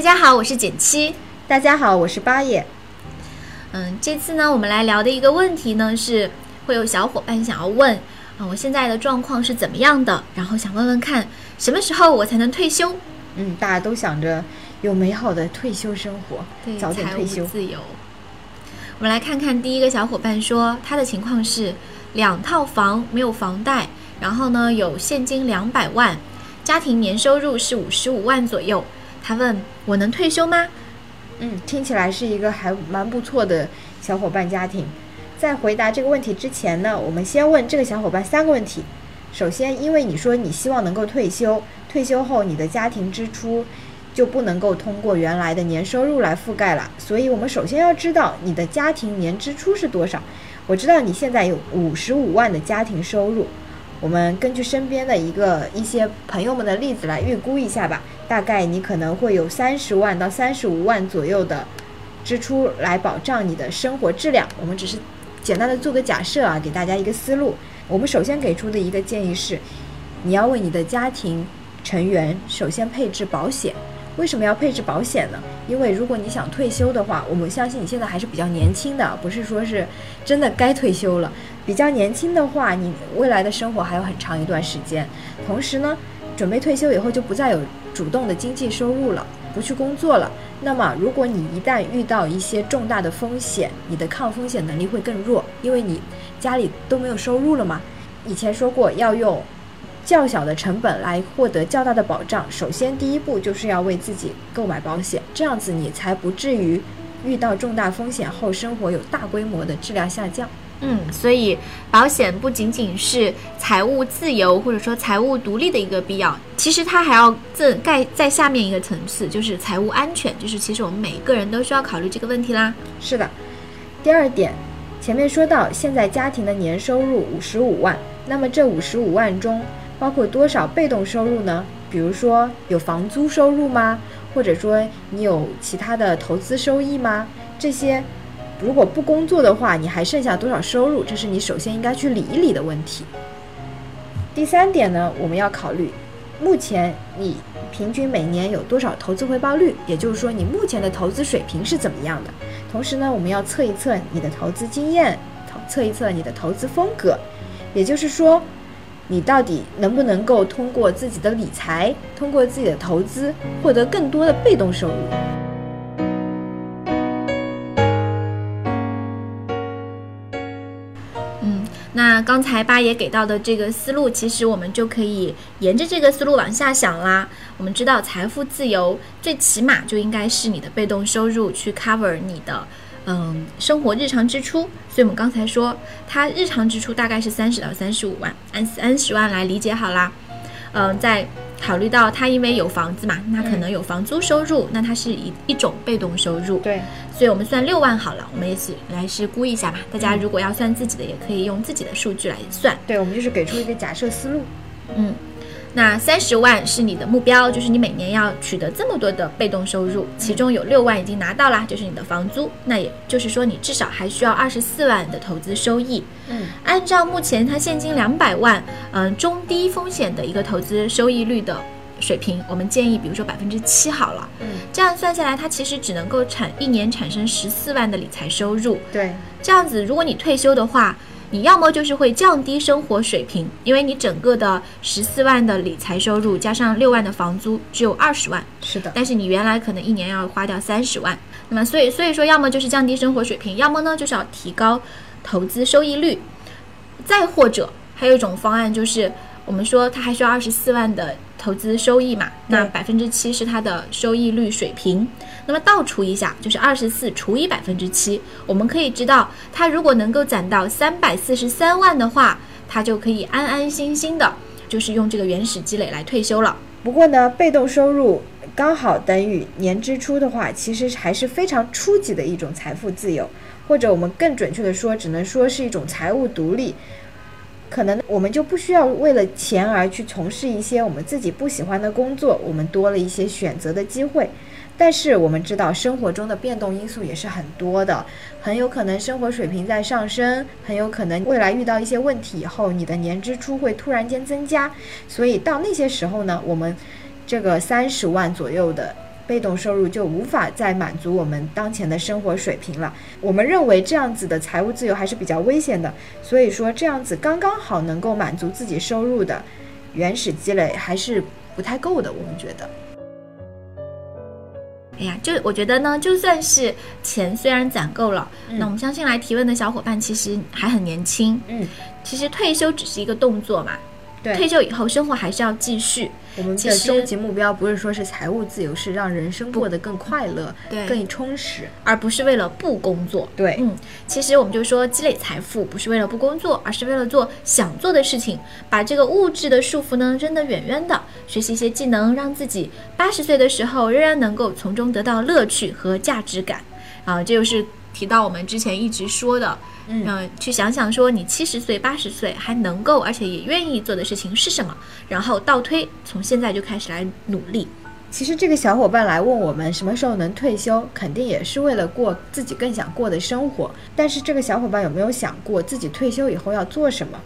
大家好，我是简七。大家好，我是八爷。嗯，这次呢，我们来聊的一个问题呢，是会有小伙伴想要问啊，我现在的状况是怎么样的？然后想问问看，什么时候我才能退休？嗯，大家都想着有美好的退休生活，对，早点退休。自由。我们来看看第一个小伙伴说，他的情况是两套房，没有房贷，然后呢有现金两百万，家庭年收入是五十五万左右。他问我能退休吗？嗯，听起来是一个还蛮不错的小伙伴家庭。在回答这个问题之前呢，我们先问这个小伙伴三个问题。首先，因为你说你希望能够退休，退休后你的家庭支出就不能够通过原来的年收入来覆盖了，所以我们首先要知道你的家庭年支出是多少。我知道你现在有五十五万的家庭收入。我们根据身边的一个一些朋友们的例子来预估一下吧，大概你可能会有三十万到三十五万左右的支出来保障你的生活质量。我们只是简单的做个假设啊，给大家一个思路。我们首先给出的一个建议是，你要为你的家庭成员首先配置保险。为什么要配置保险呢？因为如果你想退休的话，我们相信你现在还是比较年轻的，不是说是真的该退休了。比较年轻的话，你未来的生活还有很长一段时间。同时呢，准备退休以后就不再有主动的经济收入了，不去工作了。那么，如果你一旦遇到一些重大的风险，你的抗风险能力会更弱，因为你家里都没有收入了嘛。以前说过要用较小的成本来获得较大的保障。首先，第一步就是要为自己购买保险，这样子你才不至于遇到重大风险后生活有大规模的质量下降。嗯，所以保险不仅仅是财务自由或者说财务独立的一个必要，其实它还要更盖在下面一个层次，就是财务安全，就是其实我们每一个人都需要考虑这个问题啦。是的，第二点，前面说到现在家庭的年收入五十五万，那么这五十五万中包括多少被动收入呢？比如说有房租收入吗？或者说你有其他的投资收益吗？这些。如果不工作的话，你还剩下多少收入？这是你首先应该去理一理的问题。第三点呢，我们要考虑，目前你平均每年有多少投资回报率？也就是说，你目前的投资水平是怎么样的？同时呢，我们要测一测你的投资经验，测一测你的投资风格，也就是说，你到底能不能够通过自己的理财，通过自己的投资，获得更多的被动收入？那刚才八爷给到的这个思路，其实我们就可以沿着这个思路往下想啦。我们知道财富自由最起码就应该是你的被动收入去 cover 你的嗯生活日常支出。所以我们刚才说，他日常支出大概是三十到三十五万，按三十万来理解好啦。嗯，在考虑到他因为有房子嘛，那可能有房租收入，那它是一一种被动收入。对。所以我们算六万好了，我们也是来是估一下吧。大家如果要算自己的，也可以用自己的数据来算。对，我们就是给出一个假设思路。嗯，那三十万是你的目标，就是你每年要取得这么多的被动收入，其中有六万已经拿到了，就是你的房租。那也就是说，你至少还需要二十四万的投资收益。嗯，按照目前它现金两百万，嗯，中低风险的一个投资收益率的。水平，我们建议，比如说百分之七好了，嗯，这样算下来，它其实只能够产一年产生十四万的理财收入。对，这样子，如果你退休的话，你要么就是会降低生活水平，因为你整个的十四万的理财收入加上六万的房租只有二十万，是的，但是你原来可能一年要花掉三十万，那么所以所以说，要么就是降低生活水平，要么呢就是要提高投资收益率，再或者还有一种方案就是。我们说它还需要二十四万的投资收益嘛？那百分之七是它的收益率水平。那么倒除一下，就是二十四除以百分之七，我们可以知道，它如果能够攒到三百四十三万的话，它就可以安安心心的，就是用这个原始积累来退休了。不过呢，被动收入刚好等于年支出的话，其实还是非常初级的一种财富自由，或者我们更准确的说，只能说是一种财务独立。可能我们就不需要为了钱而去从事一些我们自己不喜欢的工作，我们多了一些选择的机会。但是我们知道，生活中的变动因素也是很多的，很有可能生活水平在上升，很有可能未来遇到一些问题以后，你的年支出会突然间增加。所以到那些时候呢，我们这个三十万左右的被动收入就无法再满足我们当前的生活水平了。我们认为这样子的财务自由还是比较危险的，所以说这样子刚刚好能够满足自己收入的原始积累还是不太够的，我们觉得。哎呀，就我觉得呢，就算是钱虽然攒够了，那我们相信来提问的小伙伴其实还很年轻，嗯，其实退休只是一个动作嘛，对退休以后生活还是要继续。我们的终极目标不是说是财务自由，是让人生过得更快乐、对更充实。而不是为了不工作。对嗯，其实我们就说积累财富不是为了不工作，而是为了做想做的事情，把这个物质的束缚呢扔得远远的，学习一些技能，让自己八十岁的时候仍然能够从中得到乐趣和价值感。啊，这就是提到我们之前一直说的，嗯呃去想想说你七十岁、八十岁还能够，而且也愿意做的事情是什么，然后倒推，从现在就开始来努力。其实这个小伙伴来问我们什么时候能退休，肯定也是为了过自己更想过的生活。但是这个小伙伴有没有想过自己退休以后要做什么？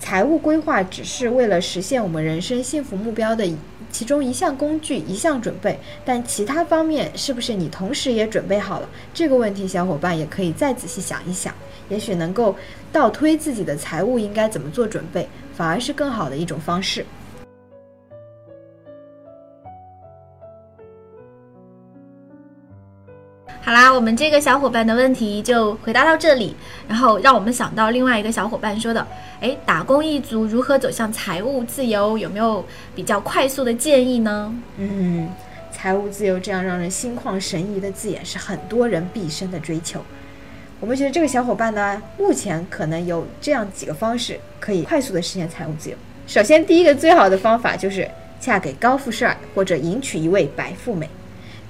财务规划只是为了实现我们人生幸福目标的其中一项工具、一项准备，但其他方面是不是你同时也准备好了？这个问题，小伙伴也可以再仔细想一想，也许能够倒推自己的财务应该怎么做准备，反而是更好的一种方式。好啦，我们这个小伙伴的问题就回答到这里，然后让我们想到另外一个小伙伴说的，哎，打工一族如何走向财务自由？有没有比较快速的建议呢？嗯，财务自由这样让人心旷神怡的字眼是很多人毕生的追求。我们觉得这个小伙伴呢，目前可能有这样几个方式可以快速的实现财务自由。首先，第一个最好的方法就是嫁给高富帅或者迎娶一位白富美。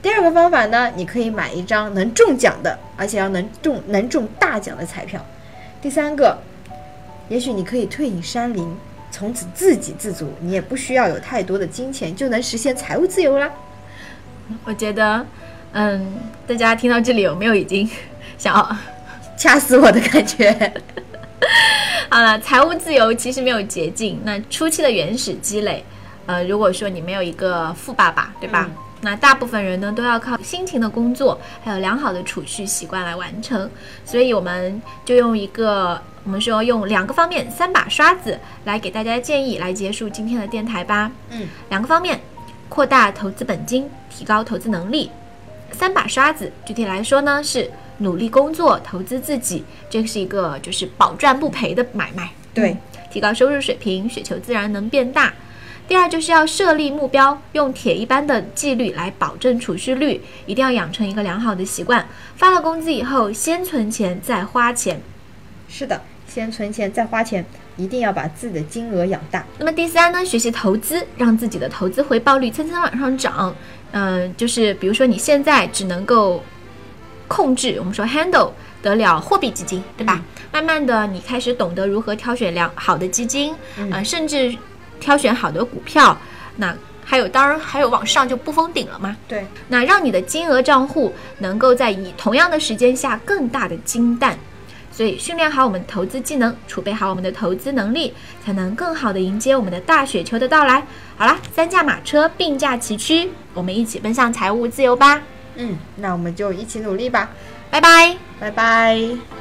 第二个方法呢，你可以买一张能中奖的，而且要能中能中大奖的彩票。第三个，也许你可以退隐山林，从此自给自足，你也不需要有太多的金钱，就能实现财务自由啦。我觉得，嗯，大家听到这里有没有已经想要？掐死我的感觉。好了，财务自由其实没有捷径。那初期的原始积累，呃，如果说你没有一个富爸爸，对吧？嗯那大部分人呢都要靠辛勤的工作，还有良好的储蓄习惯来完成。所以我们就用一个，我们说用两个方面，三把刷子来给大家建议，来结束今天的电台吧。嗯，两个方面，扩大投资本金，提高投资能力。三把刷子，具体来说呢是努力工作，投资自己，这是一个就是保赚不赔的买卖。对嗯提高收入水平，雪球自然能变大。第二就是要设立目标，用铁一般的纪律来保证储蓄率，一定要养成一个良好的习惯。发了工资以后，先存钱再花钱。是的，先存钱再花钱，一定要把自己的金额养大。那么第三呢，学习投资，让自己的投资回报率蹭蹭往上涨。嗯、就是比如说你现在只能够控制，我们说 handle 得了货币基金，对吧？慢慢的，你开始懂得如何挑选良好的基金，嗯呃，甚至挑选好的股票。那还有，当然还有往上就不封顶了嘛。对，那让你的金额账户能够在以同样的时间下更大的金蛋。所以训练好我们投资技能，储备好我们的投资能力，才能更好的迎接我们的大雪球的到来。好啦，三驾马车并驾齐驱，我们一起奔向财务自由吧！嗯，那我们就一起努力吧，拜拜。拜拜。